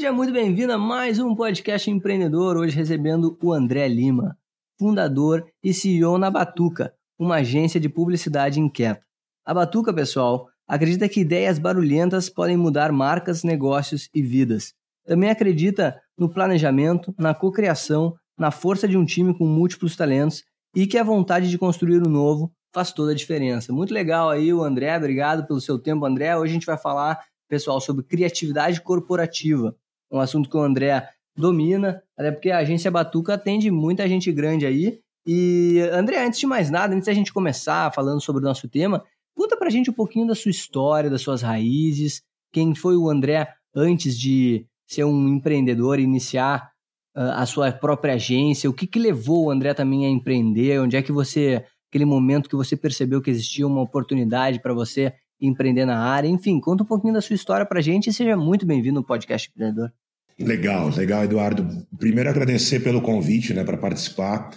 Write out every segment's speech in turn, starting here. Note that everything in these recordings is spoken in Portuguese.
Seja muito bem-vindo a mais um podcast empreendedor. Hoje recebendo o André Lima, fundador e CEO na Batuca, uma agência de publicidade inquieta. A Batuca, pessoal, acredita que ideias barulhentas podem mudar marcas, negócios e vidas. Também acredita no planejamento, na cocriação, na força de um time com múltiplos talentos e que a vontade de construir o novo faz toda a diferença. Muito legal aí o André, obrigado pelo seu tempo, André. Hoje a gente vai falar pessoal, sobre criatividade corporativa. Um assunto que o André domina, até porque a agência Batuca atende muita gente grande aí. E, André, antes de mais nada, antes da gente começar falando sobre o nosso tema, conta pra gente um pouquinho da sua história, das suas raízes, quem foi o André antes de ser um empreendedor e iniciar uh, a sua própria agência, o que, que levou o André também a empreender, onde é que você, aquele momento que você percebeu que existia uma oportunidade para você empreender na área. Enfim, conta um pouquinho da sua história para a gente e seja muito bem-vindo no Podcast Empreendedor. Legal, legal, Eduardo. Primeiro agradecer pelo convite né, para participar.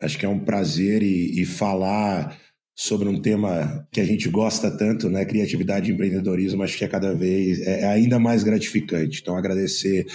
Acho que é um prazer e, e, falar sobre um tema que a gente gosta tanto, né? Criatividade e empreendedorismo, acho que é cada vez é, é ainda mais gratificante. Então, agradecer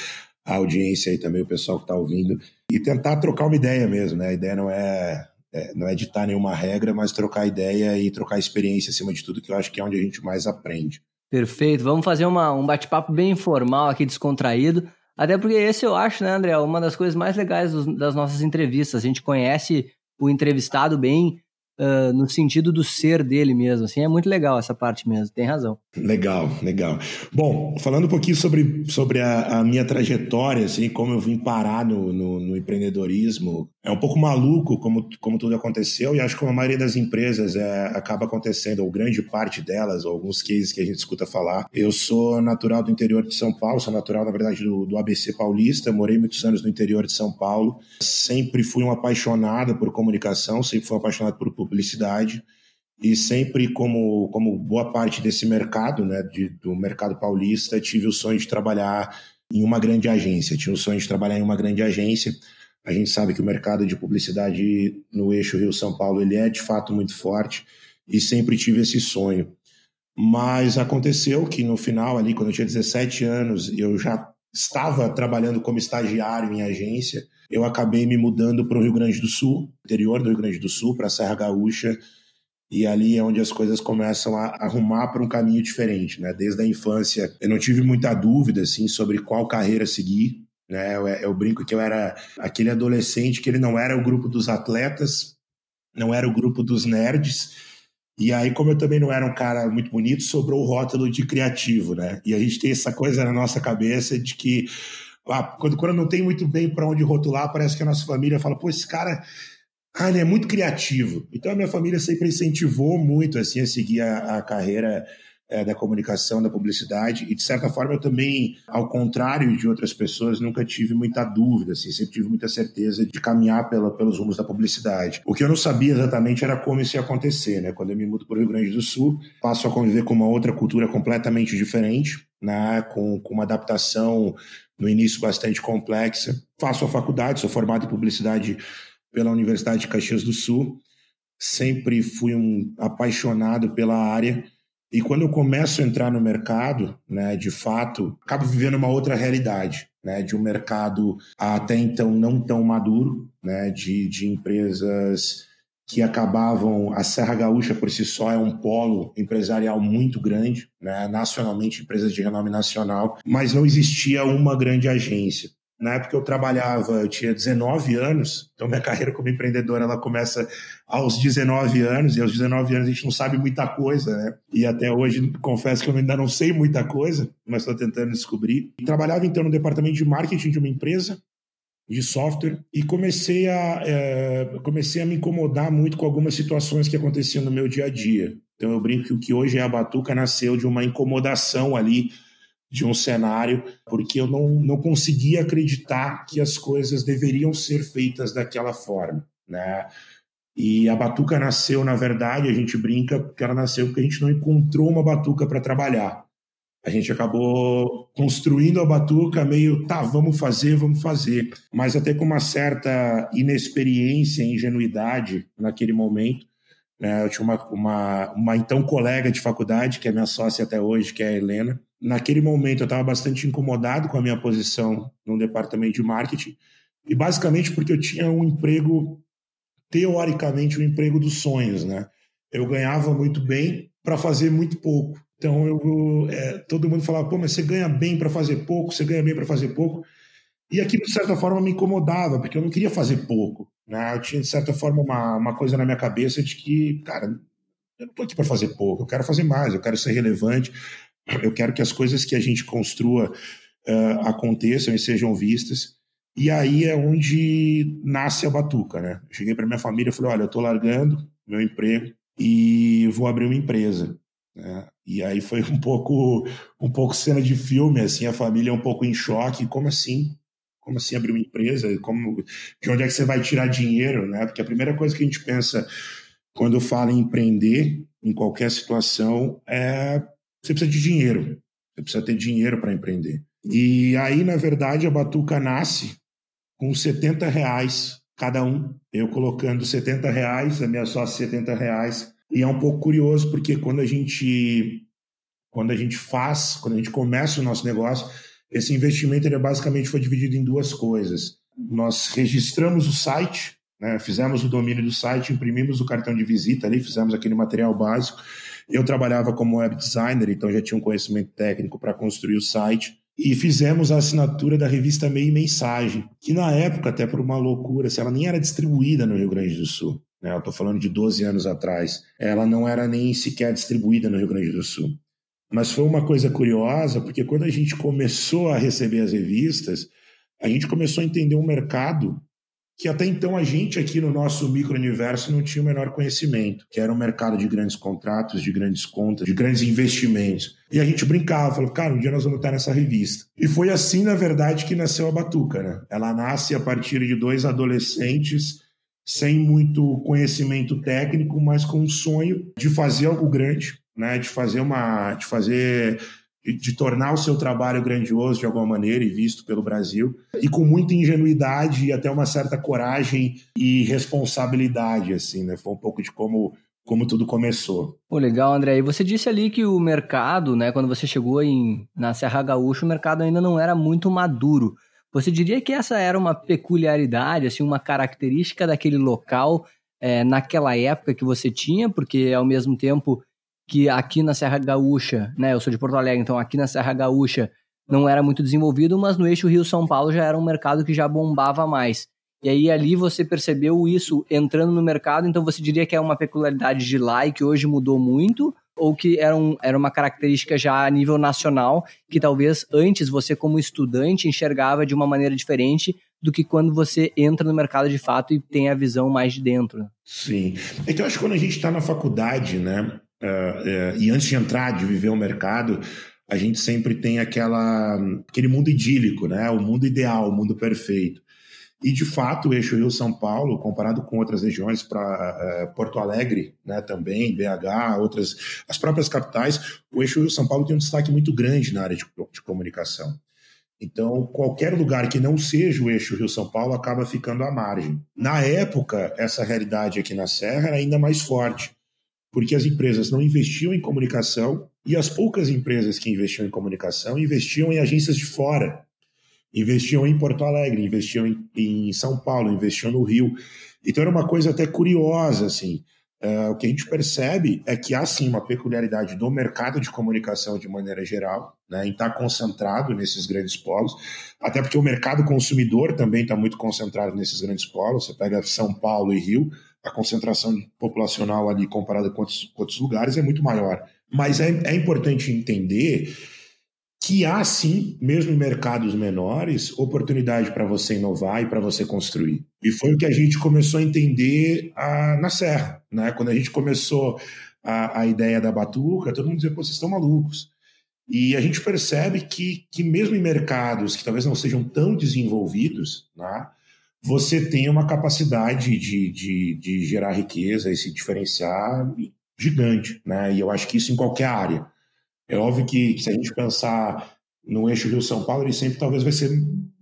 a audiência e também o pessoal que está ouvindo e tentar trocar uma ideia mesmo, né? A ideia não é é, não é ditar nenhuma regra, mas trocar ideia e trocar experiência acima de tudo, que eu acho que é onde a gente mais aprende. Perfeito. Vamos fazer uma, um bate-papo bem informal aqui, descontraído. Até porque esse eu acho, né, André, uma das coisas mais legais dos, das nossas entrevistas. A gente conhece o entrevistado bem Uh, no sentido do ser dele mesmo. Assim, é muito legal essa parte mesmo, tem razão. Legal, legal. Bom, falando um pouquinho sobre, sobre a, a minha trajetória, assim, como eu vim parar no, no, no, empreendedorismo, é um pouco maluco como, como tudo aconteceu, e acho que a maioria das empresas é, acaba acontecendo, ou grande parte delas, ou alguns cases que a gente escuta falar. Eu sou natural do interior de São Paulo, sou natural, na verdade, do, do ABC paulista, morei muitos anos no interior de São Paulo, sempre fui um apaixonado por comunicação, sempre fui apaixonado por publicidade e sempre como como boa parte desse mercado, né, de, do mercado paulista, tive o sonho de trabalhar em uma grande agência, tinha o sonho de trabalhar em uma grande agência. A gente sabe que o mercado de publicidade no eixo Rio-São Paulo ele é de fato muito forte e sempre tive esse sonho. Mas aconteceu que no final ali, quando eu tinha 17 anos, eu já estava trabalhando como estagiário em agência, eu acabei me mudando para o Rio Grande do Sul, interior do Rio Grande do Sul, para a Serra Gaúcha, e ali é onde as coisas começam a arrumar para um caminho diferente, né? Desde a infância, eu não tive muita dúvida assim sobre qual carreira seguir, né? Eu, eu brinco que eu era aquele adolescente que ele não era o grupo dos atletas, não era o grupo dos nerds, e aí, como eu também não era um cara muito bonito, sobrou o rótulo de criativo, né? E a gente tem essa coisa na nossa cabeça de que ah, quando, quando não tem muito bem para onde rotular, parece que a nossa família fala, pô, esse cara, ah, ele é muito criativo. Então a minha família sempre incentivou muito assim a seguir a, a carreira é, da comunicação, da publicidade, e de certa forma eu também, ao contrário de outras pessoas, nunca tive muita dúvida, assim, sempre tive muita certeza de caminhar pela, pelos rumos da publicidade. O que eu não sabia exatamente era como isso ia acontecer, né? Quando eu me mudo para o Rio Grande do Sul, passo a conviver com uma outra cultura completamente diferente, né? com, com uma adaptação no início bastante complexa. Faço a faculdade, sou formado em publicidade pela Universidade de Caxias do Sul, sempre fui um apaixonado pela área e quando eu começo a entrar no mercado, né, de fato, acabo vivendo uma outra realidade, né, de um mercado até então não tão maduro, né, de, de empresas que acabavam. A Serra Gaúcha, por si só, é um polo empresarial muito grande, né? nacionalmente, empresas de renome nacional, mas não existia uma grande agência. Na época eu trabalhava, eu tinha 19 anos, então minha carreira como empreendedor ela começa aos 19 anos, e aos 19 anos a gente não sabe muita coisa, né? E até hoje confesso que eu ainda não sei muita coisa, mas estou tentando descobrir. Trabalhava então no departamento de marketing de uma empresa, de software e comecei a é, comecei a me incomodar muito com algumas situações que aconteciam no meu dia a dia. Então eu brinco que o que hoje é a Batuca nasceu de uma incomodação ali de um cenário, porque eu não, não conseguia acreditar que as coisas deveriam ser feitas daquela forma, né? E a Batuca nasceu, na verdade, a gente brinca que ela nasceu porque a gente não encontrou uma Batuca para trabalhar. A gente acabou construindo a batuca meio, tá, vamos fazer, vamos fazer. Mas até com uma certa inexperiência e ingenuidade naquele momento. Né? Eu tinha uma, uma, uma então colega de faculdade, que é minha sócia até hoje, que é a Helena. Naquele momento eu estava bastante incomodado com a minha posição no departamento de marketing. E basicamente porque eu tinha um emprego, teoricamente, o um emprego dos sonhos, né? Eu ganhava muito bem para fazer muito pouco. Então, eu, é, todo mundo falava, pô, mas você ganha bem para fazer pouco, você ganha bem para fazer pouco. E aquilo, de certa forma, me incomodava, porque eu não queria fazer pouco. Né? Eu tinha, de certa forma, uma, uma coisa na minha cabeça de que, cara, eu não estou aqui para fazer pouco, eu quero fazer mais, eu quero ser relevante, eu quero que as coisas que a gente construa uh, aconteçam e sejam vistas. E aí é onde nasce a batuca, né? Eu cheguei para minha família e falei: olha, eu estou largando meu emprego e vou abrir uma empresa. Né? E aí foi um pouco, um pouco cena de filme, assim, a família um pouco em choque. Como assim? Como assim abrir uma empresa? Como, de onde é que você vai tirar dinheiro, né? Porque a primeira coisa que a gente pensa quando fala em empreender, em qualquer situação, é você precisa de dinheiro. Você precisa ter dinheiro para empreender. E aí, na verdade, a Batuca nasce com 70 reais cada um. Eu colocando 70 reais, a minha sócia 70 reais e é um pouco curioso porque quando a gente quando a gente faz, quando a gente começa o nosso negócio, esse investimento ele basicamente foi dividido em duas coisas. Nós registramos o site, né, fizemos o domínio do site, imprimimos o cartão de visita ali, fizemos aquele material básico. Eu trabalhava como web designer, então já tinha um conhecimento técnico para construir o site. E fizemos a assinatura da revista Meio Mensagem, que na época, até por uma loucura, assim, ela nem era distribuída no Rio Grande do Sul né, eu estou falando de 12 anos atrás, ela não era nem sequer distribuída no Rio Grande do Sul. Mas foi uma coisa curiosa, porque quando a gente começou a receber as revistas, a gente começou a entender um mercado que até então a gente aqui no nosso micro-universo não tinha o menor conhecimento, que era um mercado de grandes contratos, de grandes contas, de grandes investimentos. E a gente brincava, falou, cara, um dia nós vamos estar nessa revista. E foi assim, na verdade, que nasceu a Batuca, né? Ela nasce a partir de dois adolescentes sem muito conhecimento técnico, mas com um sonho de fazer algo grande, né? De fazer uma, de fazer de tornar o seu trabalho grandioso de alguma maneira e visto pelo Brasil, e com muita ingenuidade e até uma certa coragem e responsabilidade, assim, né? Foi um pouco de como como tudo começou. Pô, legal, André. E você disse ali que o mercado, né, quando você chegou em, na Serra Gaúcha, o mercado ainda não era muito maduro. Você diria que essa era uma peculiaridade, assim, uma característica daquele local é, naquela época que você tinha, porque ao mesmo tempo que aqui na Serra Gaúcha, né, eu sou de Porto Alegre, então aqui na Serra Gaúcha não era muito desenvolvido, mas no eixo Rio-São Paulo já era um mercado que já bombava mais. E aí ali você percebeu isso entrando no mercado, então você diria que é uma peculiaridade de lá e que hoje mudou muito? ou que era, um, era uma característica já a nível nacional, que talvez antes você, como estudante, enxergava de uma maneira diferente do que quando você entra no mercado de fato e tem a visão mais de dentro. Sim. Eu acho que quando a gente está na faculdade, né, uh, uh, e antes de entrar, de viver o mercado, a gente sempre tem aquela, aquele mundo idílico, né, o mundo ideal, o mundo perfeito. E, de fato, o eixo Rio-São Paulo, comparado com outras regiões, para é, Porto Alegre né, também, BH, outras, as próprias capitais, o eixo Rio-São Paulo tem um destaque muito grande na área de, de comunicação. Então, qualquer lugar que não seja o eixo Rio-São Paulo acaba ficando à margem. Na época, essa realidade aqui na Serra era ainda mais forte, porque as empresas não investiam em comunicação e as poucas empresas que investiam em comunicação investiam em agências de fora investiam em Porto Alegre, investiam em, em São Paulo, investiam no Rio. Então era uma coisa até curiosa, assim. Uh, o que a gente percebe é que há sim uma peculiaridade do mercado de comunicação de maneira geral, né, em estar tá concentrado nesses grandes polos, até porque o mercado consumidor também está muito concentrado nesses grandes polos. Você pega São Paulo e Rio, a concentração populacional ali comparada com outros, com outros lugares é muito maior. Mas é, é importante entender que há sim, mesmo em mercados menores, oportunidade para você inovar e para você construir. E foi o que a gente começou a entender a, na Serra. Né? Quando a gente começou a, a ideia da Batuca, todo mundo dizia, pô, vocês estão malucos. E a gente percebe que, que mesmo em mercados que talvez não sejam tão desenvolvidos, né, você tem uma capacidade de, de, de gerar riqueza e se diferenciar gigante. Né? E eu acho que isso em qualquer área. É óbvio que, se a gente pensar no eixo Rio-São Paulo, ele sempre talvez vai ser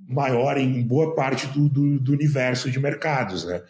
maior em boa parte do, do, do universo de mercados, né?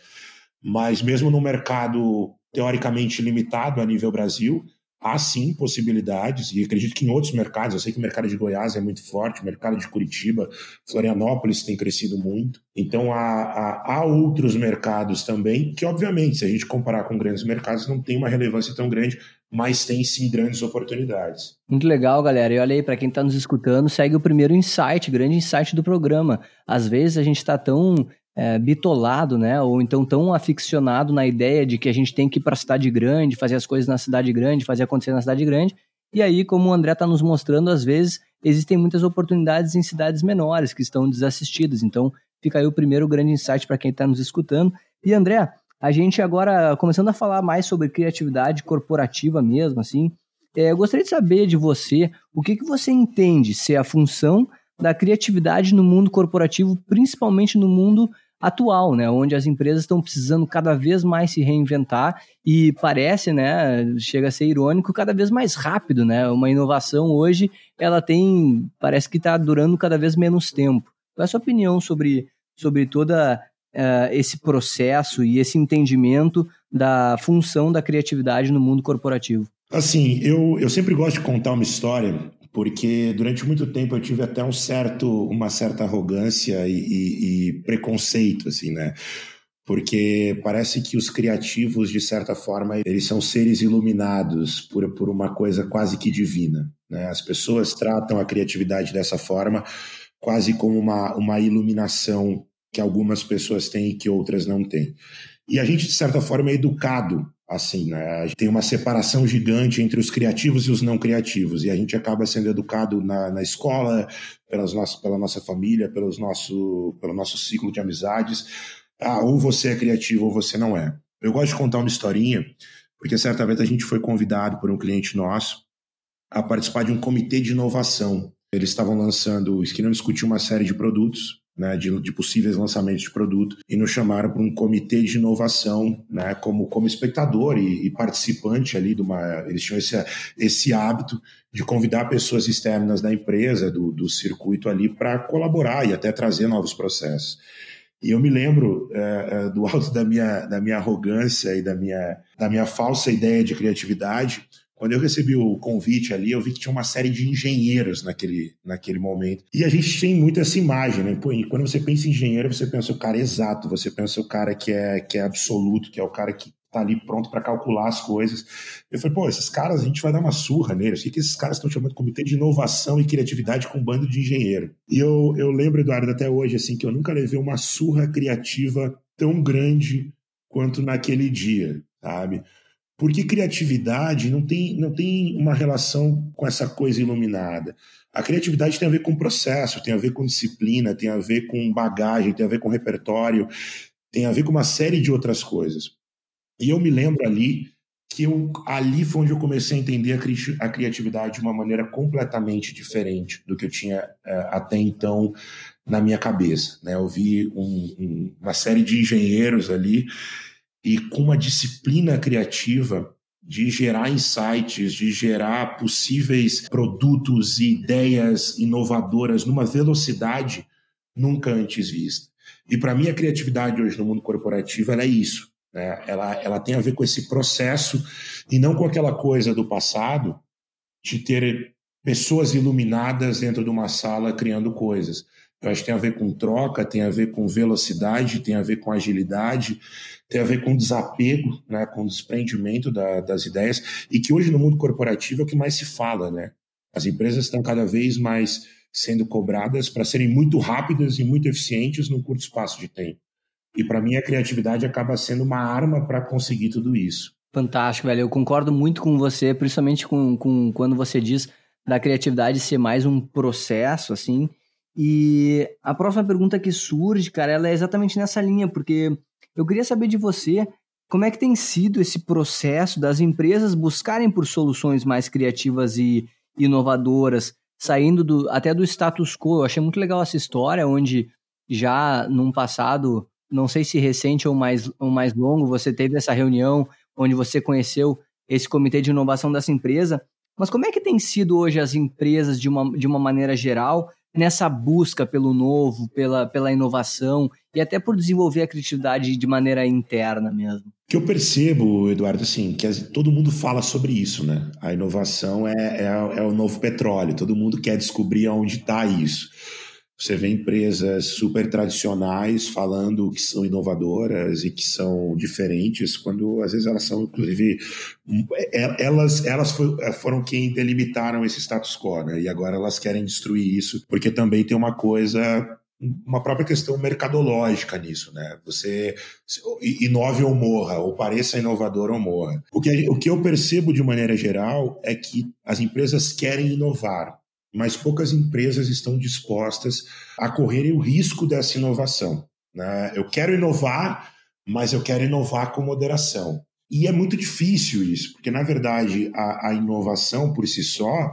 Mas mesmo no mercado teoricamente limitado a nível Brasil, há sim possibilidades, e acredito que em outros mercados, eu sei que o mercado de Goiás é muito forte, o mercado de Curitiba, Florianópolis tem crescido muito, então há, há, há, outros mercados também, que obviamente, se a gente comparar com grandes mercados, não tem uma relevância tão grande, mas tem sim grandes oportunidades. Muito legal, galera. E olha aí, para quem está nos escutando, segue o primeiro insight, grande insight do programa. Às vezes a gente está tão é, bitolado, né? Ou então tão aficionado na ideia de que a gente tem que ir para a cidade grande, fazer as coisas na cidade grande, fazer acontecer na cidade grande. E aí, como o André está nos mostrando, às vezes existem muitas oportunidades em cidades menores que estão desassistidas. Então, fica aí o primeiro grande insight para quem está nos escutando. E André, a gente agora começando a falar mais sobre criatividade corporativa mesmo, assim. É, eu gostaria de saber de você o que, que você entende ser a função da criatividade no mundo corporativo, principalmente no mundo atual, né, onde as empresas estão precisando cada vez mais se reinventar e parece, né, chega a ser irônico, cada vez mais rápido, né? Uma inovação hoje, ela tem, parece que está durando cada vez menos tempo. Qual é a sua opinião sobre, sobre toda uh, esse processo e esse entendimento da função da criatividade no mundo corporativo? Assim, eu, eu sempre gosto de contar uma história porque durante muito tempo eu tive até um certo, uma certa arrogância e, e, e preconceito, assim, né? Porque parece que os criativos, de certa forma, eles são seres iluminados por, por uma coisa quase que divina. Né? As pessoas tratam a criatividade dessa forma, quase como uma, uma iluminação que algumas pessoas têm e que outras não têm. E a gente, de certa forma, é educado assim, né? Tem uma separação gigante entre os criativos e os não criativos, e a gente acaba sendo educado na, na escola, pelas nossas, pela nossa família, pelos nosso, pelo nosso ciclo de amizades. Ah, ou você é criativo ou você não é. Eu gosto de contar uma historinha, porque certa vez a gente foi convidado por um cliente nosso a participar de um comitê de inovação. Eles estavam lançando, queriam discutir uma série de produtos, né, de, de, possíveis lançamentos de produto e nos chamaram para um comitê de inovação, né, como, como espectador e, e, participante ali de uma, eles tinham esse, esse hábito de convidar pessoas externas da empresa, do, do circuito ali para colaborar e até trazer novos processos. E eu me lembro é, do alto da minha, da minha arrogância e da minha, da minha falsa ideia de criatividade, quando eu recebi o convite ali, eu vi que tinha uma série de engenheiros naquele, naquele momento. E a gente tem muito essa imagem, né? Pô, quando você pensa em engenheiro, você pensa o cara exato, você pensa o cara que é, que é absoluto, que é o cara que tá ali pronto para calcular as coisas. Eu falei, pô, esses caras, a gente vai dar uma surra neles. O que esses caras estão chamando de comitê de inovação e criatividade com um bando de engenheiro? E eu, eu lembro, Eduardo, até hoje, assim, que eu nunca levei uma surra criativa tão grande quanto naquele dia, sabe? Porque criatividade não tem, não tem uma relação com essa coisa iluminada. A criatividade tem a ver com processo, tem a ver com disciplina, tem a ver com bagagem, tem a ver com repertório, tem a ver com uma série de outras coisas. E eu me lembro ali que eu, ali foi onde eu comecei a entender a, cri a criatividade de uma maneira completamente diferente do que eu tinha uh, até então na minha cabeça. Né? Eu vi um, um, uma série de engenheiros ali e com uma disciplina criativa de gerar insights, de gerar possíveis produtos e ideias inovadoras numa velocidade nunca antes vista. E para mim a criatividade hoje no mundo corporativo é isso. Né? Ela, ela tem a ver com esse processo e não com aquela coisa do passado de ter pessoas iluminadas dentro de uma sala criando coisas. Eu acho que tem a ver com troca, tem a ver com velocidade, tem a ver com agilidade, tem a ver com desapego, né, com desprendimento da, das ideias, e que hoje no mundo corporativo é o que mais se fala. Né? As empresas estão cada vez mais sendo cobradas para serem muito rápidas e muito eficientes num curto espaço de tempo. E para mim a criatividade acaba sendo uma arma para conseguir tudo isso. Fantástico, velho. Eu concordo muito com você, principalmente com, com quando você diz da criatividade ser mais um processo, assim. E a próxima pergunta que surge, cara, ela é exatamente nessa linha, porque eu queria saber de você como é que tem sido esse processo das empresas buscarem por soluções mais criativas e inovadoras, saindo do, até do status quo. Eu achei muito legal essa história, onde já num passado, não sei se recente ou mais, ou mais longo, você teve essa reunião onde você conheceu esse comitê de inovação dessa empresa. Mas como é que tem sido hoje as empresas, de uma, de uma maneira geral, nessa busca pelo novo, pela, pela inovação e até por desenvolver a criatividade de maneira interna mesmo? Que eu percebo, Eduardo, assim, que todo mundo fala sobre isso, né? A inovação é, é, é o novo petróleo, todo mundo quer descobrir onde está isso. Você vê empresas super tradicionais falando que são inovadoras e que são diferentes, quando às vezes elas são, inclusive, é, elas, elas foram quem delimitaram esse status quo, né? E agora elas querem destruir isso, porque também tem uma coisa uma própria questão mercadológica nisso, né? Você inove ou morra, ou pareça inovador ou morra. O que, o que eu percebo de maneira geral é que as empresas querem inovar, mas poucas empresas estão dispostas a correrem o risco dessa inovação. Né? Eu quero inovar, mas eu quero inovar com moderação. E é muito difícil isso, porque, na verdade, a, a inovação por si só,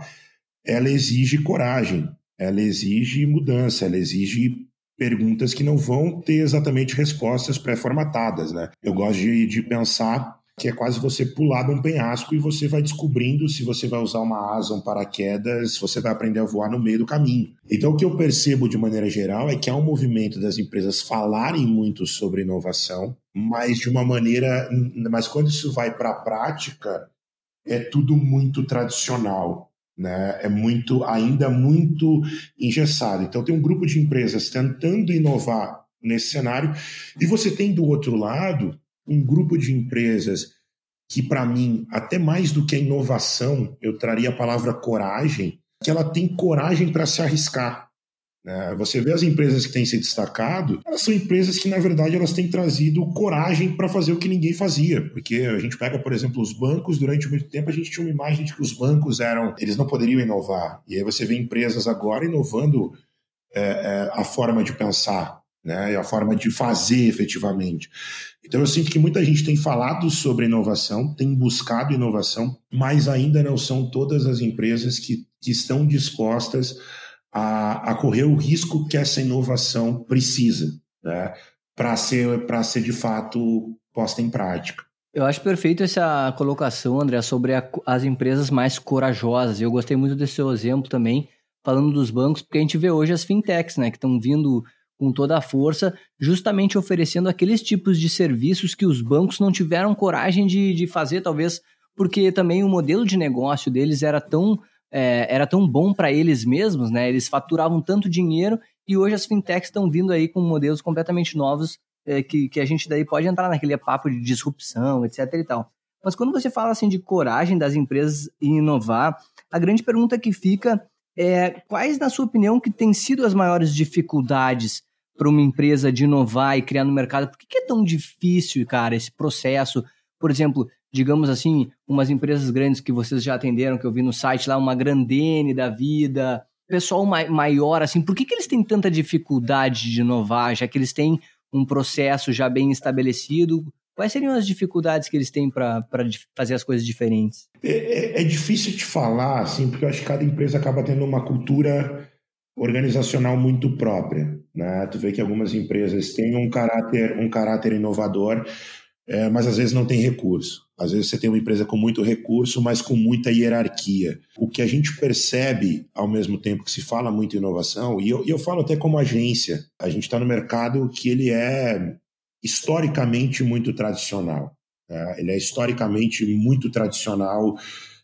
ela exige coragem, ela exige mudança, ela exige perguntas que não vão ter exatamente respostas pré-formatadas. Né? Eu gosto de, de pensar que é quase você pular de um penhasco e você vai descobrindo se você vai usar uma asa, um paraquedas, você vai aprender a voar no meio do caminho. Então, o que eu percebo de maneira geral é que há um movimento das empresas falarem muito sobre inovação, mas de uma maneira. Mas quando isso vai para a prática, é tudo muito tradicional. Né? É muito, ainda muito engessado. Então, tem um grupo de empresas tentando inovar nesse cenário, e você tem do outro lado um grupo de empresas que, para mim, até mais do que a inovação, eu traria a palavra coragem, que ela tem coragem para se arriscar. Né? Você vê as empresas que têm se destacado, elas são empresas que, na verdade, elas têm trazido coragem para fazer o que ninguém fazia. Porque a gente pega, por exemplo, os bancos, durante muito tempo a gente tinha uma imagem de que os bancos eram, eles não poderiam inovar. E aí você vê empresas agora inovando é, é, a forma de pensar, né, e a forma de fazer efetivamente. Então eu sinto que muita gente tem falado sobre inovação, tem buscado inovação, mas ainda não são todas as empresas que, que estão dispostas a, a correr o risco que essa inovação precisa, né, para ser, ser de fato posta em prática. Eu acho perfeito essa colocação, André, sobre a, as empresas mais corajosas. Eu gostei muito desse seu exemplo também, falando dos bancos, porque a gente vê hoje as fintechs, né, que estão vindo com toda a força, justamente oferecendo aqueles tipos de serviços que os bancos não tiveram coragem de, de fazer, talvez porque também o modelo de negócio deles era tão, é, era tão bom para eles mesmos, né? Eles faturavam tanto dinheiro e hoje as fintechs estão vindo aí com modelos completamente novos é, que, que a gente daí pode entrar naquele papo de disrupção, etc e tal. Mas quando você fala assim de coragem das empresas em inovar, a grande pergunta que fica é quais, na sua opinião, que têm sido as maiores dificuldades para uma empresa de inovar e criar no mercado? Por que, que é tão difícil, cara, esse processo? Por exemplo, digamos assim, umas empresas grandes que vocês já atenderam, que eu vi no site lá, uma Grandene da vida, pessoal maior, assim, por que, que eles têm tanta dificuldade de inovar, já que eles têm um processo já bem estabelecido? Quais seriam as dificuldades que eles têm para fazer as coisas diferentes? É, é, é, difícil de falar, assim, porque eu acho que cada empresa acaba tendo uma cultura organizacional muito própria. Né? Tu vê que algumas empresas têm um caráter, um caráter inovador, é, mas às vezes não tem recurso. Às vezes você tem uma empresa com muito recurso, mas com muita hierarquia. O que a gente percebe, ao mesmo tempo que se fala muito em inovação, e eu, eu falo até como agência, a gente está no mercado que ele é historicamente muito tradicional. Né? Ele é historicamente muito tradicional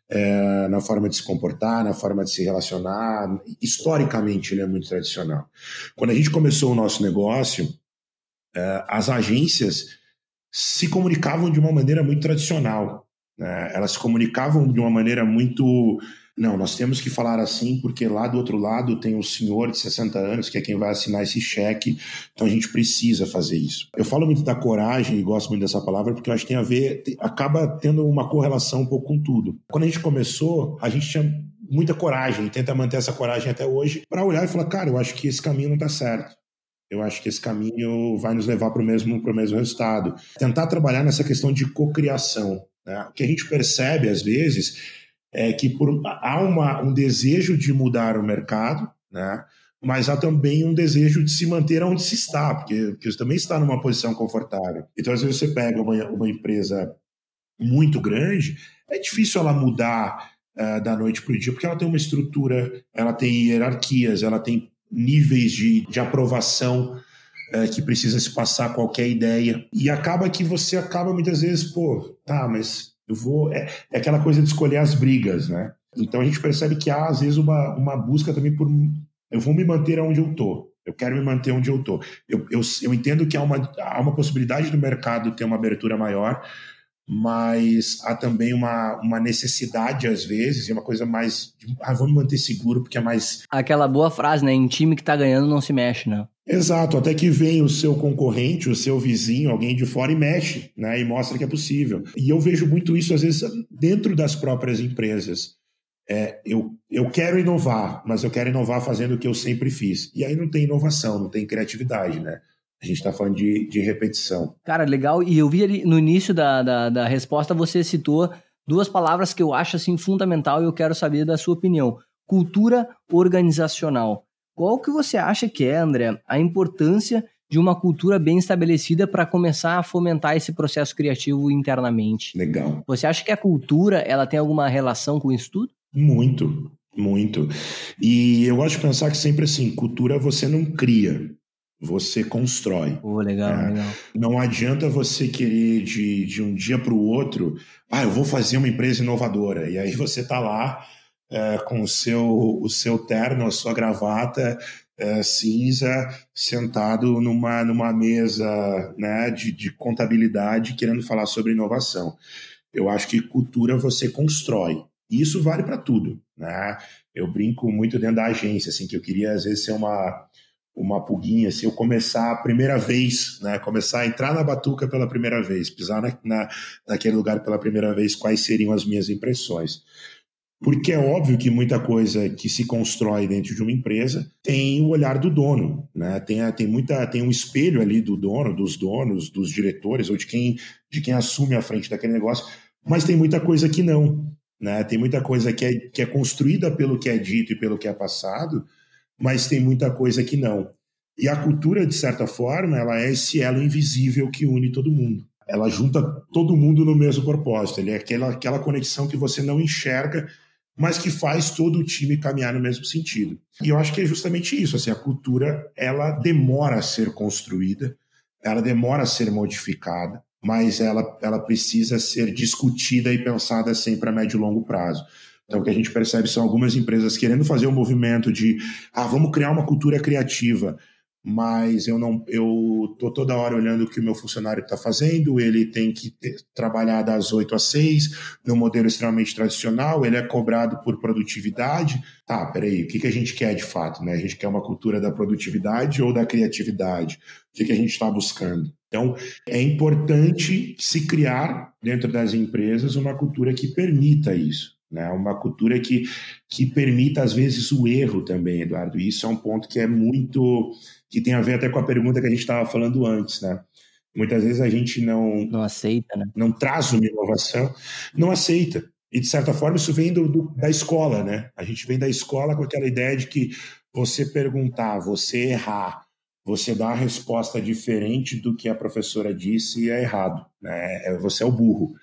é, na forma de se comportar, na forma de se relacionar. Historicamente, ele é muito tradicional. Quando a gente começou o nosso negócio, é, as agências se comunicavam de uma maneira muito tradicional. Né? Elas se comunicavam de uma maneira muito não, nós temos que falar assim porque lá do outro lado tem um senhor de 60 anos que é quem vai assinar esse cheque, então a gente precisa fazer isso. Eu falo muito da coragem e gosto muito dessa palavra porque eu acho que tem a ver, acaba tendo uma correlação um pouco com tudo. Quando a gente começou, a gente tinha muita coragem tenta manter essa coragem até hoje para olhar e falar, cara, eu acho que esse caminho não está certo. Eu acho que esse caminho vai nos levar para o mesmo, mesmo resultado. Tentar trabalhar nessa questão de cocriação. Né? O que a gente percebe, às vezes, é que por, há uma, um desejo de mudar o mercado, né? mas há também um desejo de se manter onde se está, porque, porque você também está numa posição confortável. Então, às vezes, você pega uma, uma empresa muito grande, é difícil ela mudar uh, da noite para o dia, porque ela tem uma estrutura, ela tem hierarquias, ela tem níveis de, de aprovação uh, que precisa se passar qualquer ideia. E acaba que você acaba muitas vezes, pô, tá, mas eu vou. É, é, aquela coisa de escolher as brigas, né? Então a gente percebe que há, às vezes, uma, uma busca também por. Eu vou me manter onde eu estou. Eu quero me manter onde eu estou. Eu, eu, eu entendo que há uma, há uma possibilidade do mercado ter uma abertura maior, mas há também uma, uma necessidade, às vezes, e uma coisa mais. De, ah, vamos manter seguro, porque é mais. Aquela boa frase, né? Em time que tá ganhando não se mexe, né? Exato, até que vem o seu concorrente, o seu vizinho, alguém de fora e mexe, né? E mostra que é possível. E eu vejo muito isso, às vezes, dentro das próprias empresas. É, eu, eu quero inovar, mas eu quero inovar fazendo o que eu sempre fiz. E aí não tem inovação, não tem criatividade, né? A gente está falando de, de repetição. Cara, legal. E eu vi ali no início da, da, da resposta, você citou duas palavras que eu acho assim fundamental e eu quero saber da sua opinião. Cultura organizacional. Qual que você acha que é, André, a importância de uma cultura bem estabelecida para começar a fomentar esse processo criativo internamente? Legal. Você acha que a cultura ela tem alguma relação com isso tudo? Muito, muito. E eu gosto de pensar que sempre assim, cultura você não cria, você constrói. Oh, legal, né? legal. Não adianta você querer de, de um dia para o outro, ah, eu vou fazer uma empresa inovadora. E aí você está lá é, com o seu, o seu terno, a sua gravata é, cinza, sentado numa, numa mesa né, de, de contabilidade, querendo falar sobre inovação. Eu acho que cultura você constrói. E isso vale para tudo. Né? Eu brinco muito dentro da agência, assim, que eu queria às vezes ser uma, uma pulguinha, se assim, eu começar a primeira vez, né, começar a entrar na batuca pela primeira vez, pisar na, na, naquele lugar pela primeira vez, quais seriam as minhas impressões? Porque é óbvio que muita coisa que se constrói dentro de uma empresa tem o olhar do dono, né? Tem, tem muita tem um espelho ali do dono, dos donos, dos diretores ou de quem de quem assume a frente daquele negócio, mas tem muita coisa que não, né? Tem muita coisa que é, que é construída pelo que é dito e pelo que é passado, mas tem muita coisa que não. E a cultura, de certa forma, ela é esse elo invisível que une todo mundo. Ela junta todo mundo no mesmo propósito. Ele é aquela, aquela conexão que você não enxerga, mas que faz todo o time caminhar no mesmo sentido. E eu acho que é justamente isso, assim, a cultura, ela demora a ser construída, ela demora a ser modificada, mas ela, ela precisa ser discutida e pensada sempre a médio e longo prazo. Então, o que a gente percebe são algumas empresas querendo fazer o um movimento de, ah, vamos criar uma cultura criativa, mas eu não eu tô toda hora olhando o que o meu funcionário está fazendo, ele tem que ter, trabalhar das 8 às 6, no modelo extremamente tradicional, ele é cobrado por produtividade. Tá, peraí, o que, que a gente quer de fato? Né? A gente quer uma cultura da produtividade ou da criatividade? O que, que a gente está buscando? Então, é importante se criar dentro das empresas uma cultura que permita isso. Né? Uma cultura que, que permita, às vezes, o erro também, Eduardo. E isso é um ponto que é muito que tem a ver até com a pergunta que a gente estava falando antes, né? Muitas vezes a gente não não aceita, né? Não traz uma inovação, não aceita. E de certa forma isso vem do, do, da escola, né? A gente vem da escola com aquela ideia de que você perguntar, você errar, você dar a resposta diferente do que a professora disse é errado, né? É, você é o burro.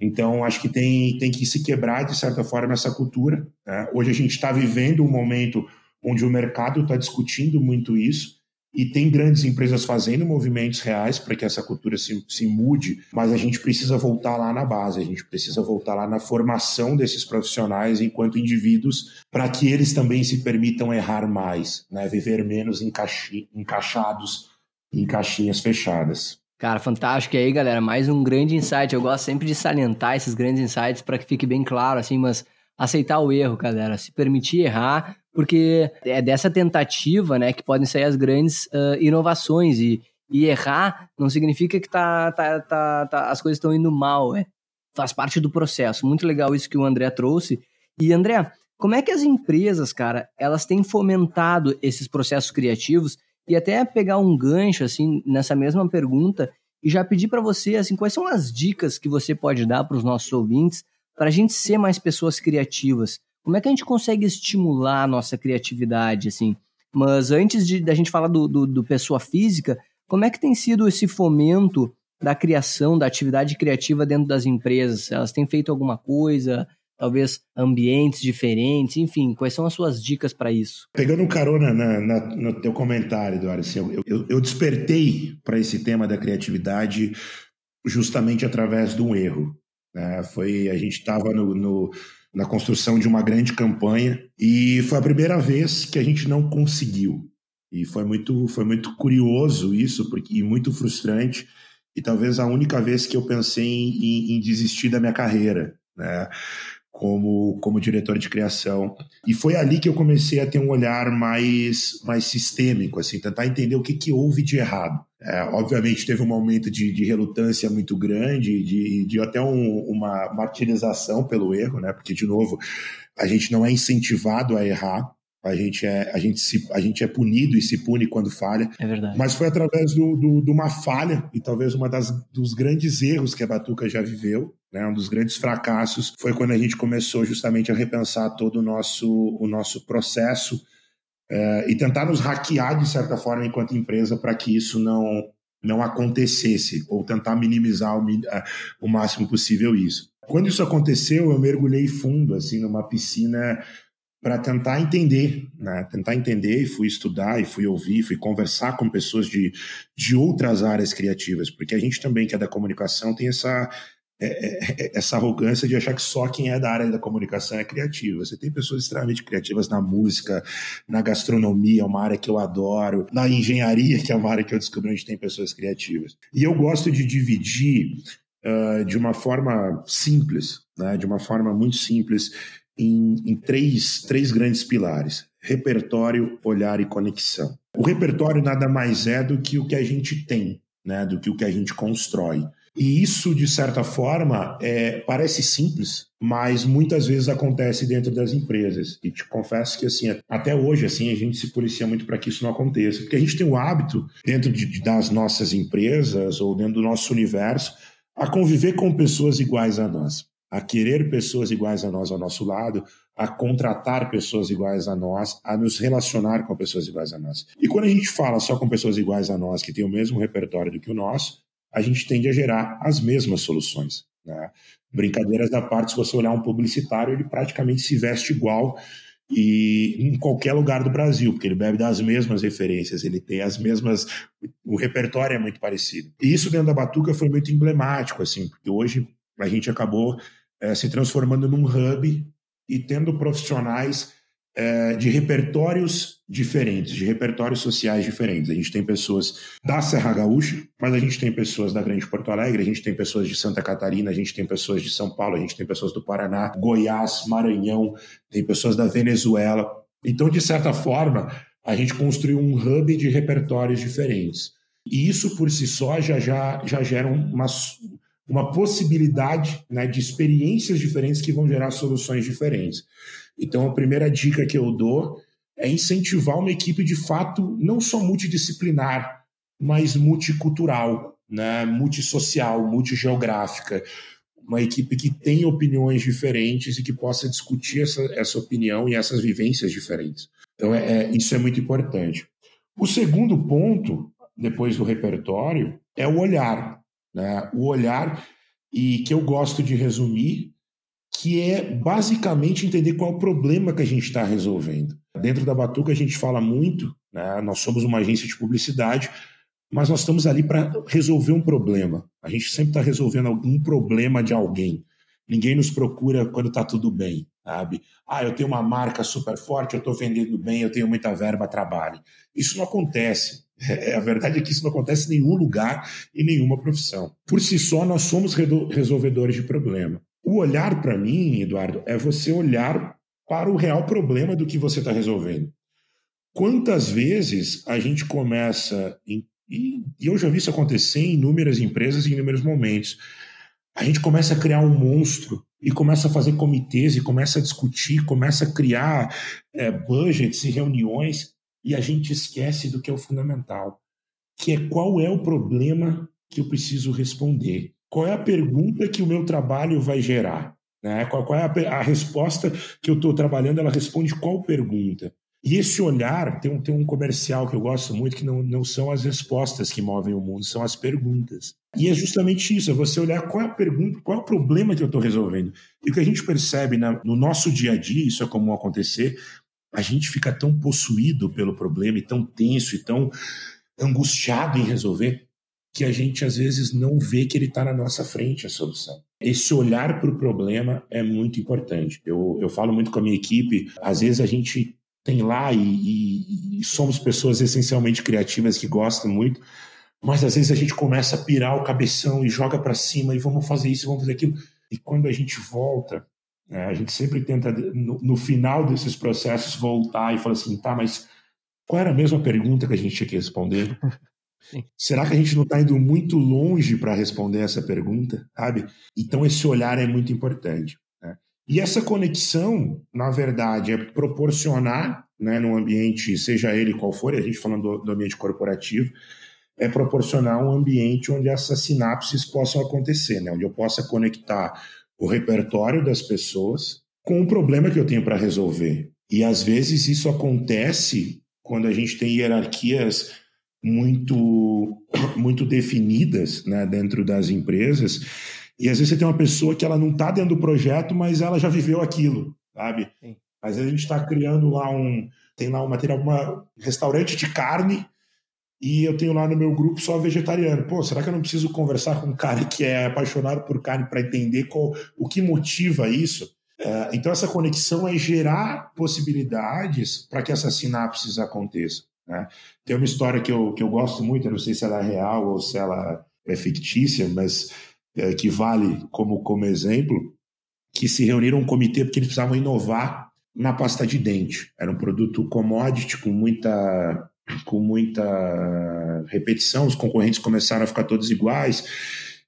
Então, acho que tem, tem que se quebrar, de certa forma, essa cultura. Né? Hoje a gente está vivendo um momento onde o mercado está discutindo muito isso. e tem grandes empresas fazendo movimentos reais para que essa cultura se, se mude, mas a gente precisa voltar lá na base, a gente precisa voltar lá na formação desses profissionais enquanto indivíduos, para que eles também se permitam errar mais, né? viver menos encaixi, encaixados em caixinhas fechadas. Cara, fantástico. E aí, galera, mais um grande insight. Eu gosto sempre de salientar esses grandes insights para que fique bem claro, assim, mas aceitar o erro, galera, se permitir errar, porque é dessa tentativa, né, que podem sair as grandes uh, inovações e, e errar não significa que tá, tá, tá, tá as coisas estão indo mal, é, faz parte do processo. Muito legal isso que o André trouxe. E André, como é que as empresas, cara, elas têm fomentado esses processos criativos e até pegar um gancho assim nessa mesma pergunta e já pedir para você assim quais são as dicas que você pode dar para os nossos ouvintes para a gente ser mais pessoas criativas como é que a gente consegue estimular a nossa criatividade, assim? Mas antes de da gente falar do, do, do pessoa física, como é que tem sido esse fomento da criação, da atividade criativa dentro das empresas? Elas têm feito alguma coisa? Talvez ambientes diferentes, enfim, quais são as suas dicas para isso? Pegando carona na, na, no teu comentário, Eduardo, assim, eu, eu, eu despertei para esse tema da criatividade justamente através de um erro. Né? Foi a gente estava no, no na construção de uma grande campanha e foi a primeira vez que a gente não conseguiu. E foi muito, foi muito curioso isso, porque, e muito frustrante, e talvez a única vez que eu pensei em, em desistir da minha carreira, né? Como, como diretor de criação. E foi ali que eu comecei a ter um olhar mais, mais sistêmico, assim, tentar entender o que, que houve de errado. É, obviamente teve um momento de, de relutância muito grande, de, de até um, uma martirização pelo erro, né? Porque, de novo, a gente não é incentivado a errar, a gente é, a gente se, a gente é punido e se pune quando falha. É verdade. Mas foi através do, do, de uma falha e talvez uma das dos grandes erros que a Batuca já viveu, né? Um dos grandes fracassos foi quando a gente começou justamente a repensar todo o nosso o nosso processo é, e tentar nos hackear de certa forma enquanto empresa para que isso não não acontecesse ou tentar minimizar o, o, máximo possível isso. Quando isso aconteceu, eu mergulhei fundo assim numa piscina para tentar entender, né? Tentar entender e fui estudar e fui ouvir, fui conversar com pessoas de, de outras áreas criativas, porque a gente também que é da comunicação tem essa é, é, é, essa arrogância de achar que só quem é da área da comunicação é criativa. Você tem pessoas extremamente criativas na música, na gastronomia, uma área que eu adoro, na engenharia, que é uma área que eu descobri onde tem pessoas criativas. E eu gosto de dividir uh, de uma forma simples, né, de uma forma muito simples, em, em três, três grandes pilares: repertório, olhar e conexão. O repertório nada mais é do que o que a gente tem, né, do que o que a gente constrói. E isso, de certa forma, é, parece simples, mas muitas vezes acontece dentro das empresas. E te confesso que, assim, até hoje, assim, a gente se policia muito para que isso não aconteça. Porque a gente tem o hábito, dentro de, das nossas empresas ou dentro do nosso universo, a conviver com pessoas iguais a nós, a querer pessoas iguais a nós ao nosso lado, a contratar pessoas iguais a nós, a nos relacionar com pessoas iguais a nós. E quando a gente fala só com pessoas iguais a nós, que têm o mesmo repertório do que o nosso, a gente tende a gerar as mesmas soluções. Né? Brincadeiras da parte, se você olhar um publicitário, ele praticamente se veste igual e em qualquer lugar do Brasil, porque ele bebe das mesmas referências, ele tem as mesmas, o repertório é muito parecido. E isso dentro da Batuca foi muito emblemático, assim, porque hoje a gente acabou é, se transformando num hub e tendo profissionais é, de repertórios diferentes, de repertórios sociais diferentes. A gente tem pessoas da Serra Gaúcha, mas a gente tem pessoas da Grande Porto Alegre, a gente tem pessoas de Santa Catarina, a gente tem pessoas de São Paulo, a gente tem pessoas do Paraná, Goiás, Maranhão, tem pessoas da Venezuela. Então, de certa forma, a gente construiu um hub de repertórios diferentes. E isso por si só já, já, já gera uma, uma possibilidade né, de experiências diferentes que vão gerar soluções diferentes. Então, a primeira dica que eu dou é incentivar uma equipe de fato não só multidisciplinar, mas multicultural, né? multissocial, multigeográfica. Uma equipe que tem opiniões diferentes e que possa discutir essa, essa opinião e essas vivências diferentes. Então, é, é, isso é muito importante. O segundo ponto, depois do repertório, é o olhar. Né? O olhar, e que eu gosto de resumir que é basicamente entender qual é o problema que a gente está resolvendo. Dentro da Batuca a gente fala muito, né? nós somos uma agência de publicidade, mas nós estamos ali para resolver um problema. A gente sempre está resolvendo algum problema de alguém. Ninguém nos procura quando está tudo bem, sabe? Ah, eu tenho uma marca super forte, eu estou vendendo bem, eu tenho muita verba, trabalho. Isso não acontece. É, a verdade é que isso não acontece em nenhum lugar, em nenhuma profissão. Por si só, nós somos resolvedores de problema. O olhar para mim, Eduardo, é você olhar para o real problema do que você está resolvendo. Quantas vezes a gente começa, em, e eu já vi isso acontecer em inúmeras empresas em inúmeros momentos, a gente começa a criar um monstro e começa a fazer comitês e começa a discutir, começa a criar é, budgets e reuniões e a gente esquece do que é o fundamental, que é qual é o problema que eu preciso responder. Qual é a pergunta que o meu trabalho vai gerar? Né? Qual, qual, é a, a, resposta que eu estou trabalhando? Ela responde qual pergunta? E esse olhar, tem um, tem um comercial que eu gosto muito, que não, não são as respostas que movem o mundo, são as perguntas. E é justamente isso, é você olhar qual é a pergunta, qual é o problema que eu estou resolvendo. E o que a gente percebe na, no nosso dia a dia, isso é comum acontecer, a gente fica tão possuído pelo problema e tão tenso e tão angustiado em resolver que a gente às vezes não vê que ele está na nossa frente a solução. Esse olhar para o problema é muito importante. Eu, eu falo muito com a minha equipe, às vezes a gente tem lá e, e, e somos pessoas essencialmente criativas que gostam muito, mas às vezes a gente começa a pirar o cabeção e joga para cima e vamos fazer isso, vamos fazer aquilo. E quando a gente volta é, a gente sempre tenta, no, no, final desses processos, voltar e falar assim, tá, mas qual era a mesma pergunta que a gente tinha que responder? Sim. Será que a gente não está indo muito longe para responder essa pergunta, sabe? Então esse olhar é muito importante. Né? E essa conexão, na verdade, é proporcionar, né, no ambiente, seja ele qual for, a gente falando do, do ambiente corporativo, é proporcionar um ambiente onde essas sinapses possam acontecer, né? onde eu possa conectar o repertório das pessoas com o problema que eu tenho para resolver. E às vezes isso acontece quando a gente tem hierarquias muito muito definidas né, dentro das empresas. E às vezes você tem uma pessoa que ela não está dentro do projeto, mas ela já viveu aquilo, sabe? Sim. Às vezes a gente está criando lá um tem lá um material, um restaurante de carne e eu tenho lá no meu grupo só vegetariano. Pô, será que eu não preciso conversar com um cara que é apaixonado por carne para entender qual, o que motiva isso? É, então, essa conexão é gerar possibilidades para que essas sinapses aconteçam. Né? Tem uma história que eu, que eu gosto muito, eu não sei se ela é real ou se ela é fictícia, mas é, que vale como, como exemplo, que se reuniram um comitê porque eles precisavam inovar na pasta de dente. Era um produto commodity com muita com muita repetição, os concorrentes começaram a ficar todos iguais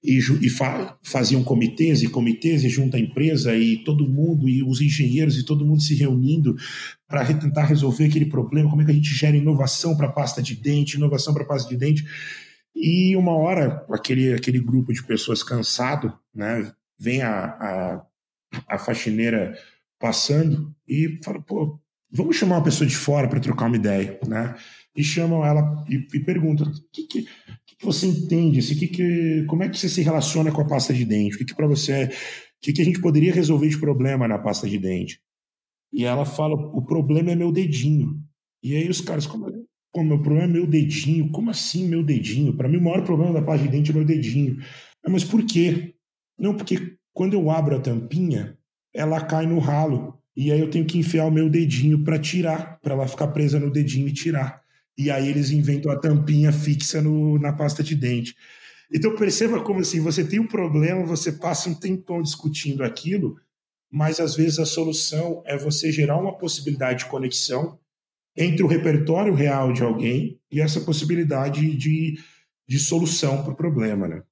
e, e fa faziam comitês e comitês e junta a empresa e todo mundo e os engenheiros e todo mundo se reunindo para tentar resolver aquele problema, como é que a gente gera inovação para pasta de dente, inovação para pasta de dente. E uma hora, aquele, aquele grupo de pessoas cansado, né, vem a, a, a faxineira passando e fala, pô, vamos chamar uma pessoa de fora para trocar uma ideia, né? E chamam ela e, e perguntam: o que, que, que, você entende? Assim, que, que, como é que você se relaciona com a pasta de dente? O que, que para você é. O que, que a gente poderia resolver de problema na pasta de dente? E ela fala: o problema é meu dedinho. E aí os caras, como, como meu problema é meu dedinho? Como assim meu dedinho? Para mim, o maior problema da pasta de dente é meu dedinho. Ah, mas por quê? Não, porque quando eu abro a tampinha, ela cai no ralo. E aí eu tenho que enfiar o meu dedinho para tirar, para ela ficar presa no dedinho e tirar. E aí eles inventam a tampinha fixa no, na pasta de dente. Então perceba como assim, você tem um problema, você passa um tempão discutindo aquilo, mas às vezes a solução é você gerar uma possibilidade de conexão entre o repertório real de alguém e essa possibilidade de, de solução para o problema, né?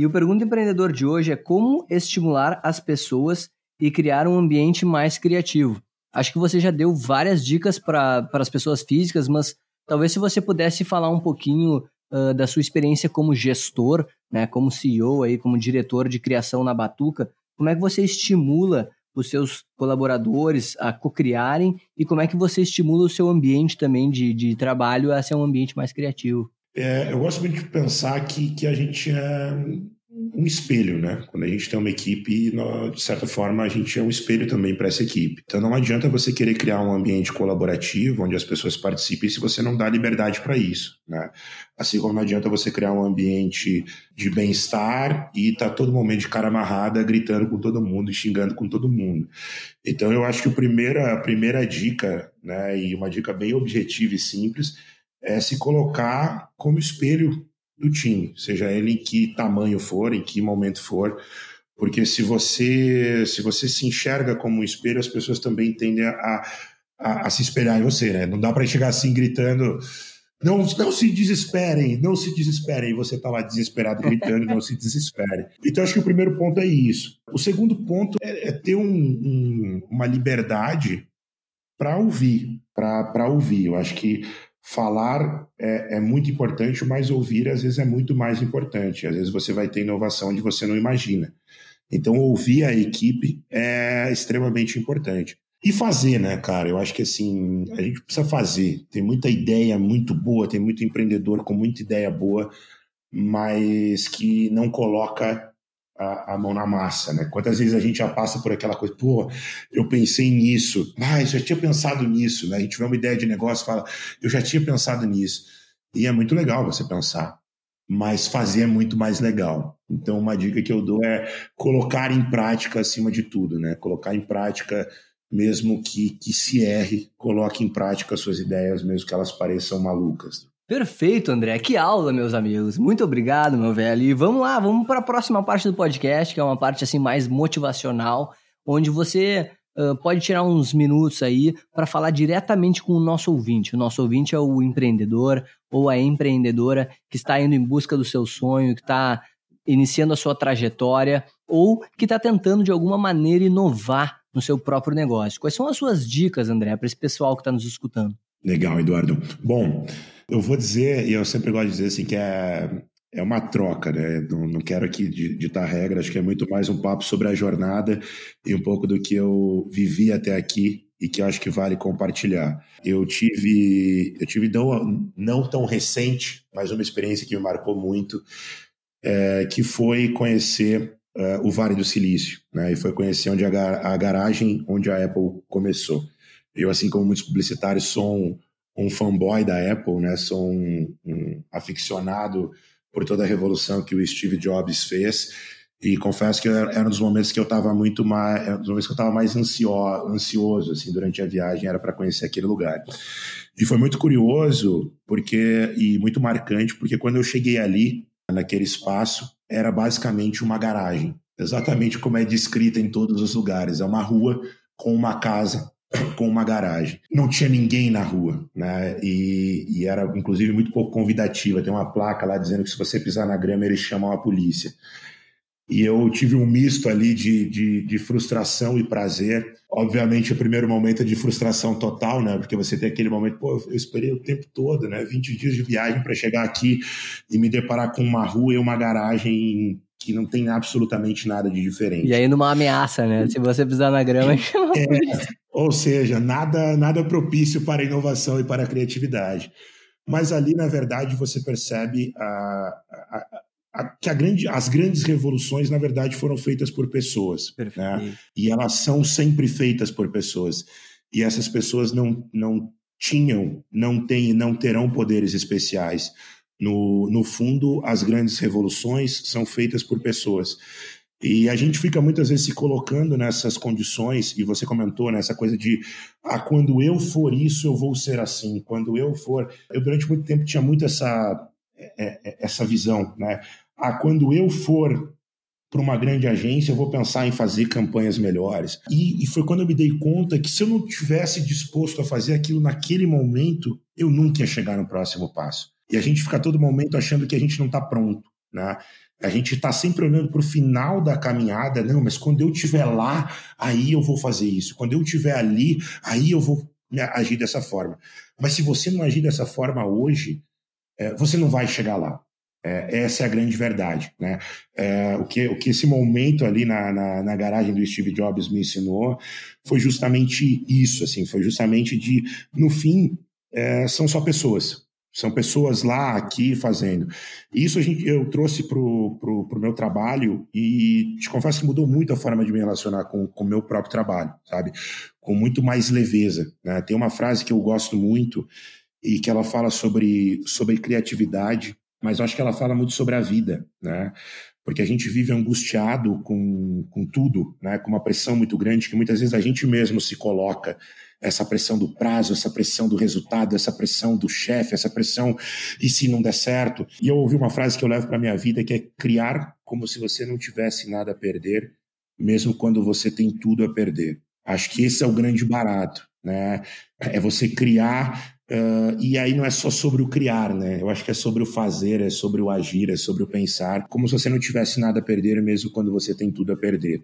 E o Pergunta Empreendedor de hoje é como estimular as pessoas e criar um ambiente mais criativo. Acho que você já deu várias dicas para as pessoas físicas, mas talvez se você pudesse falar um pouquinho uh, da sua experiência como gestor, né, como CEO, aí, como diretor de criação na Batuca, como é que você estimula os seus colaboradores a co-criarem e como é que você estimula o seu ambiente também de, de trabalho a ser um ambiente mais criativo? É, eu gosto muito de pensar que, que a gente é um espelho, né? Quando a gente tem uma equipe, de certa forma, a gente é um espelho também para essa equipe. Então não adianta você querer criar um ambiente colaborativo onde as pessoas participem se você não dá liberdade para isso, né? Assim como não adianta você criar um ambiente de bem-estar e tá todo momento de cara amarrada, gritando com todo mundo, xingando com todo mundo. Então eu acho que a primeira, a primeira dica, né, e uma dica bem objetiva e simples, é se colocar como espelho do time, seja ele em que tamanho for, em que momento for, porque se você se você se enxerga como um espelho, as pessoas também tendem a, a, a se espelhar em você, né? Não dá para chegar assim gritando não, não se desesperem, não se desesperem. Você está lá desesperado gritando, não se desesperem. Então, acho que o primeiro ponto é isso. O segundo ponto é, é ter um, um, uma liberdade para ouvir, para ouvir. Eu acho que falar é, é, muito importante, mas ouvir às vezes é muito mais importante. Às vezes você vai ter inovação onde você não imagina. Então, ouvir a equipe é extremamente importante. E fazer, né, cara? Eu acho que assim, a gente precisa fazer. Tem muita ideia muito boa, tem muito empreendedor com muita ideia boa, mas que não coloca a, a, mão na massa, né? Quantas vezes a gente já passa por aquela coisa, pô, eu pensei nisso, ah, eu já tinha pensado nisso, né? A gente vê uma ideia de negócio fala, eu já tinha pensado nisso. E é muito legal você pensar, mas fazer é muito mais legal. Então, uma dica que eu dou é colocar em prática acima de tudo, né? Colocar em prática, mesmo que, que se erre, coloque em prática as suas ideias, mesmo que elas pareçam malucas. Perfeito, André. Que aula, meus amigos. Muito obrigado, meu velho. E vamos lá, vamos para a próxima parte do podcast, que é uma parte assim mais motivacional, onde você uh, pode tirar uns minutos aí para falar diretamente com o nosso ouvinte. O nosso ouvinte é o empreendedor ou a empreendedora que está indo em busca do seu sonho, que está iniciando a sua trajetória ou que está tentando de alguma maneira inovar no seu próprio negócio. Quais são as suas dicas, André, para esse pessoal que está nos escutando? Legal, Eduardo. Bom, eu vou dizer, e eu sempre gosto de dizer assim, que é, é uma troca, né? Não, não quero aqui ditar regra, acho que é muito mais um papo sobre a jornada e um pouco do que eu vivi até aqui e que eu acho que vale compartilhar. Eu tive, eu tive não, não tão recente, mas uma experiência que me marcou muito, é, que foi conhecer uh, o Vale do Silício, né? E foi conhecer onde a, a garagem onde a Apple começou. Eu, assim como muitos publicitários, sou um um fanboy da Apple, né? Sou um, um aficionado por toda a revolução que o Steve Jobs fez. E confesso que era um dos momentos que eu estava muito mais, era um dos momentos que eu estava mais ansio, ansioso assim durante a viagem era para conhecer aquele lugar. E foi muito curioso porque e muito marcante porque quando eu cheguei ali naquele espaço era basicamente uma garagem, exatamente como é descrita em todos os lugares. É uma rua com uma casa com uma garagem. Não tinha ninguém na rua, né? E, e, era, inclusive, muito pouco convidativa. Tem uma placa lá dizendo que se você pisar na grama, eles chamam a polícia. E eu tive um misto ali de, de, de frustração e prazer. Obviamente, o primeiro momento é de frustração total, né? Porque você tem aquele momento, pô, eu esperei o tempo todo, né? 20 dias de viagem para chegar aqui e me deparar com uma rua e uma garagem que não tem absolutamente nada de diferente. E aí numa ameaça, né? Se você pisar na grama, é, ou seja, nada nada propício para a inovação e para a criatividade. Mas ali, na verdade, você percebe a, a, a, que grande, as grandes revoluções, na verdade, foram feitas por pessoas. Né? E elas são sempre feitas por pessoas. E essas pessoas não, não tinham, não têm e não terão poderes especiais no, no fundo, as grandes revoluções são feitas por pessoas. E a gente fica muitas vezes se colocando nessas condições, e você comentou nessa né, coisa de ah, quando eu for isso, eu vou ser assim, quando eu for. Eu, durante muito tempo, tinha muito essa, é, é, essa visão, né? Ah, quando eu for para uma grande agência, eu vou pensar em fazer campanhas melhores. E, e, foi quando eu me dei conta que se eu não tivesse disposto a fazer aquilo naquele momento, eu nunca ia chegar no próximo passo. E a gente fica todo momento achando que a gente não está pronto, né? A gente está sempre olhando para o final da caminhada, não, mas quando eu estiver lá, aí eu vou fazer isso. Quando eu estiver ali, aí eu vou agir dessa forma. Mas se você não agir dessa forma hoje, é, você não vai chegar lá. É, essa é a grande verdade. Né? É, o, que, o que esse momento ali na, na, na, garagem do Steve Jobs me ensinou foi justamente isso, assim, foi justamente de, no fim, é, são só pessoas. São pessoas lá, aqui, fazendo. Isso gente, eu trouxe para o meu trabalho e te confesso que mudou muito a forma de me relacionar com o meu próprio trabalho, sabe? Com muito mais leveza. Né? Tem uma frase que eu gosto muito e que ela fala sobre, sobre criatividade mas eu acho que ela fala muito sobre a vida, né? Porque a gente vive angustiado com, com tudo, né? Com uma pressão muito grande que muitas vezes a gente mesmo se coloca essa pressão do prazo, essa pressão do resultado, essa pressão do chefe, essa pressão e se não der certo. E eu ouvi uma frase que eu levo para minha vida que é criar como se você não tivesse nada a perder, mesmo quando você tem tudo a perder. Acho que esse é o grande barato, né? É você criar Uh, e aí não é só sobre o criar, né? Eu acho que é sobre o fazer, é sobre o agir, é sobre o pensar, como se você não tivesse nada a perder, mesmo quando você tem tudo a perder.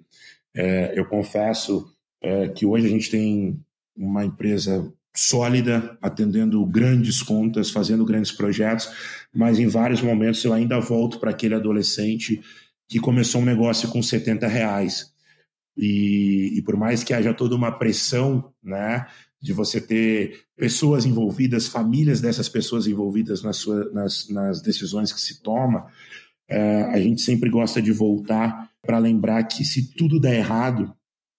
É, eu confesso é, que hoje a gente tem uma empresa sólida, atendendo grandes contas, fazendo grandes projetos, mas em vários momentos eu ainda volto para aquele adolescente que começou um negócio com 70 reais. E, e por mais que haja toda uma pressão, né? de você ter pessoas envolvidas, famílias dessas pessoas envolvidas nas, sua, nas, nas decisões que se toma, é, a gente sempre gosta de voltar para lembrar que se tudo der errado,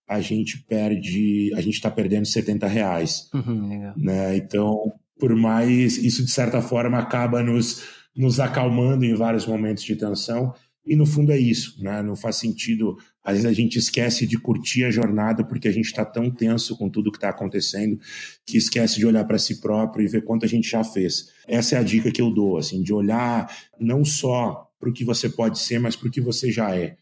a gente perde, a gente está perdendo 70 reais. Uhum, né? Então, por mais, isso de certa forma acaba nos, nos acalmando em vários momentos de tensão, e no fundo é isso, né? Não faz sentido. Às vezes a gente esquece de curtir a jornada porque a gente está tão tenso com tudo que está acontecendo que esquece de olhar para si próprio e ver quanto a gente já fez. Essa é a dica que eu dou, assim, de olhar não só para o que você pode ser, mas para o que você já é.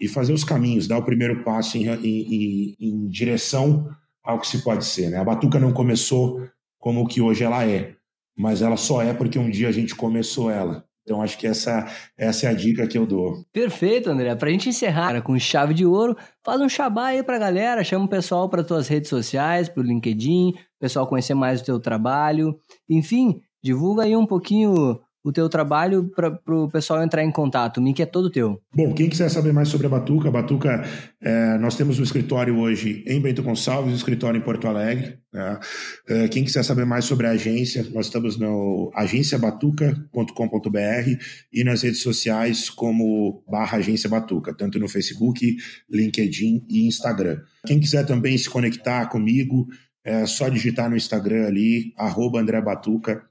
E fazer os caminhos, dar o primeiro passo em, em, em direção ao que se pode ser. Né? A Batuca não começou como que hoje ela é, mas ela só é porque um dia a gente começou ela. Então, acho que essa, essa é a dica que eu dou. Perfeito, André. Para a gente encerrar com chave de ouro, faz um xabá aí para a galera, chama o pessoal para tuas redes sociais, para o LinkedIn, o pessoal conhecer mais o teu trabalho. Enfim, divulga aí um pouquinho o teu trabalho para o pessoal entrar em contato. O link é todo teu. Bom, quem quiser saber mais sobre a Batuca, a Batuca, é, nós temos um escritório hoje em Bento Gonçalves, um escritório em Porto Alegre. Né? É, quem quiser saber mais sobre a agência, nós estamos no agenciabatuca.com.br e nas redes sociais como barra Agência Batuca, tanto no Facebook, LinkedIn e Instagram. Quem quiser também se conectar comigo, é só digitar no Instagram ali, arroba André Batuca,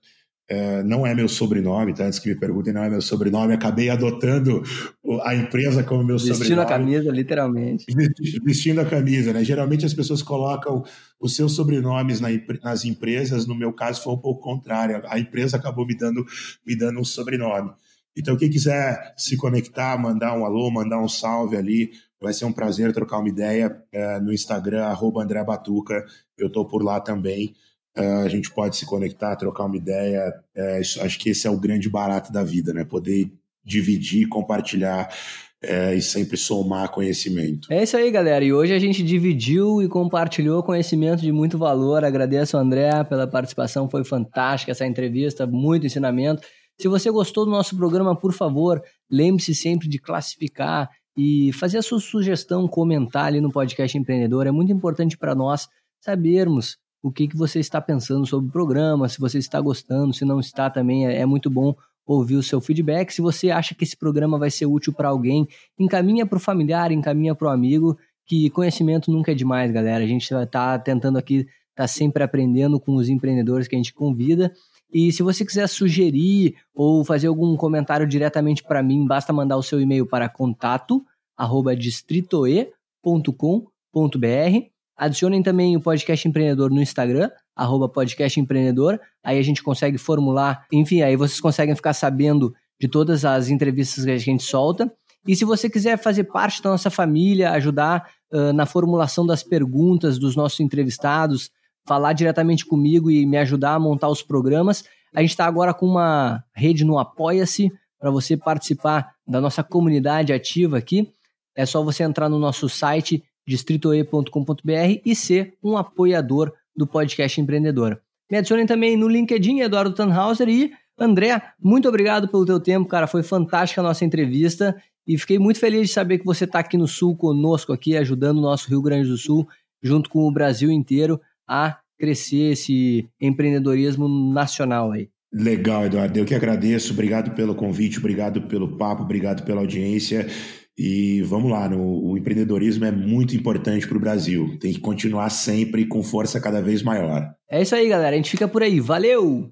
é, não é meu sobrenome, tá? Antes que me perguntem, não é meu sobrenome. Acabei adotando a empresa como meu Vestindo sobrenome. Vestindo a camisa, literalmente. Vestindo a camisa, né? Geralmente as pessoas colocam os seus sobrenomes na, nas empresas. No meu caso, foi um pouco contrário. A empresa acabou me dando, me dando um sobrenome. Então, quem quiser se conectar, mandar um alô, mandar um salve ali, vai ser um prazer trocar uma ideia é, no Instagram, arroba André Batuca. Eu estou por lá também. Uh, a gente pode se conectar, trocar uma ideia. É, acho que esse é o grande barato da vida, né? Poder dividir, compartilhar é, e sempre somar conhecimento. É isso aí, galera. E hoje a gente dividiu e compartilhou conhecimento de muito valor. Agradeço André pela participação, foi fantástica essa entrevista, muito ensinamento. Se você gostou do nosso programa, por favor, lembre-se sempre de classificar e fazer a sua sugestão, comentar ali no podcast empreendedor. É muito importante para nós sabermos o que, que você está pensando sobre o programa, se você está gostando, se não está também, é, é muito bom ouvir o seu feedback. Se você acha que esse programa vai ser útil para alguém, encaminha para o familiar, encaminha para o amigo, que conhecimento nunca é demais, galera. A gente está tentando aqui, está sempre aprendendo com os empreendedores que a gente convida. E se você quiser sugerir ou fazer algum comentário diretamente para mim, basta mandar o seu e-mail para contato distritoe.com.br Adicionem também o Podcast Empreendedor no Instagram, arroba Podcast Empreendedor. Aí a gente consegue formular, enfim, aí vocês conseguem ficar sabendo de todas as entrevistas que a gente solta. E se você quiser fazer parte da nossa família, ajudar uh, na formulação das perguntas dos nossos entrevistados, falar diretamente comigo e me ajudar a montar os programas, a gente está agora com uma rede no Apoia-se para você participar da nossa comunidade ativa aqui. É só você entrar no nosso site distritoe.com.br e ser um apoiador do podcast empreendedor. Me adicionem também no LinkedIn, Eduardo Tannhauser, e André, muito obrigado pelo teu tempo, cara. Foi fantástica a nossa entrevista e fiquei muito feliz de saber que você está aqui no Sul conosco, aqui ajudando o nosso Rio Grande do Sul, junto com o Brasil inteiro, a crescer esse empreendedorismo nacional aí. Legal, Eduardo. Eu que agradeço. Obrigado pelo convite, obrigado pelo papo, obrigado pela audiência. E vamos lá, o empreendedorismo é muito importante para o Brasil. Tem que continuar sempre com força cada vez maior. É isso aí, galera. A gente fica por aí. Valeu!